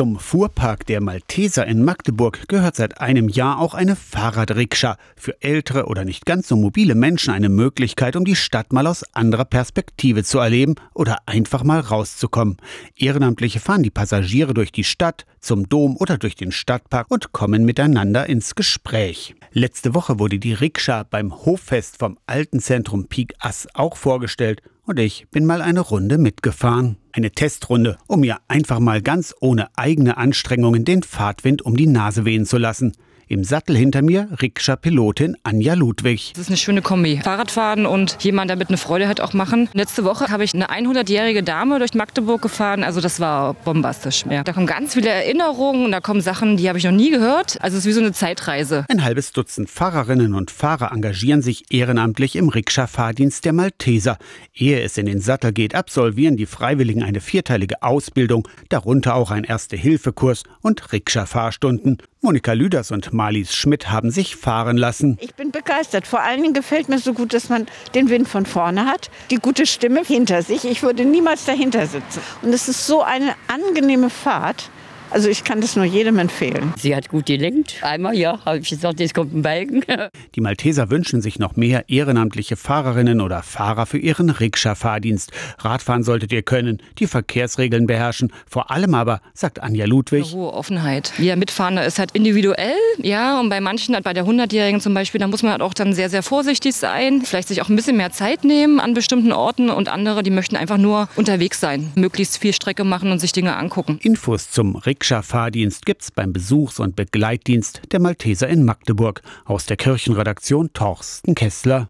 Zum Fuhrpark der Malteser in Magdeburg gehört seit einem Jahr auch eine Fahrradrikscha. Für ältere oder nicht ganz so mobile Menschen eine Möglichkeit, um die Stadt mal aus anderer Perspektive zu erleben oder einfach mal rauszukommen. Ehrenamtliche fahren die Passagiere durch die Stadt, zum Dom oder durch den Stadtpark und kommen miteinander ins Gespräch. Letzte Woche wurde die Rikscha beim Hoffest vom Alten Zentrum Pik Ass auch vorgestellt und ich bin mal eine Runde mitgefahren. Eine Testrunde, um mir einfach mal ganz ohne eigene Anstrengungen den Fahrtwind um die Nase wehen zu lassen. Im Sattel hinter mir Rikscha-Pilotin Anja Ludwig. Das ist eine schöne Kombi. Fahrradfahren und jemand damit eine Freude hat auch machen. Letzte Woche habe ich eine 100-jährige Dame durch Magdeburg gefahren. Also das war bombastisch. Ja. Da kommen ganz viele Erinnerungen und da kommen Sachen, die habe ich noch nie gehört. Also es ist wie so eine Zeitreise. Ein halbes Dutzend Fahrerinnen und Fahrer engagieren sich ehrenamtlich im Rikscha-Fahrdienst der Malteser. Ehe es in den Sattel geht, absolvieren die Freiwilligen eine vierteilige Ausbildung, darunter auch ein Erste-Hilfe-Kurs und Rikscha-Fahrstunden. Monika Lüders und Marlies Schmidt haben sich fahren lassen. Ich bin begeistert. Vor allen Dingen gefällt mir so gut, dass man den Wind von vorne hat, die gute Stimme hinter sich. Ich würde niemals dahinter sitzen. Und es ist so eine angenehme Fahrt. Also ich kann das nur jedem empfehlen. Sie hat gut gelenkt. Einmal, ja, habe ich gesagt, jetzt kommt ein Balken. Die Malteser wünschen sich noch mehr ehrenamtliche Fahrerinnen oder Fahrer für ihren Rikscha-Fahrdienst. Radfahren solltet ihr können, die Verkehrsregeln beherrschen. Vor allem aber, sagt Anja Ludwig. Hohe Offenheit. Jeder Mitfahrende ist halt individuell, ja, und bei manchen, bei der 100-Jährigen zum Beispiel, da muss man halt auch dann sehr, sehr vorsichtig sein. Vielleicht sich auch ein bisschen mehr Zeit nehmen an bestimmten Orten und andere, die möchten einfach nur unterwegs sein, möglichst viel Strecke machen und sich Dinge angucken. Infos zum Rikscha Rikscha-Fahrdienst gibt's beim Besuchs- und Begleitdienst der Malteser in Magdeburg. Aus der Kirchenredaktion Torsten Kessler.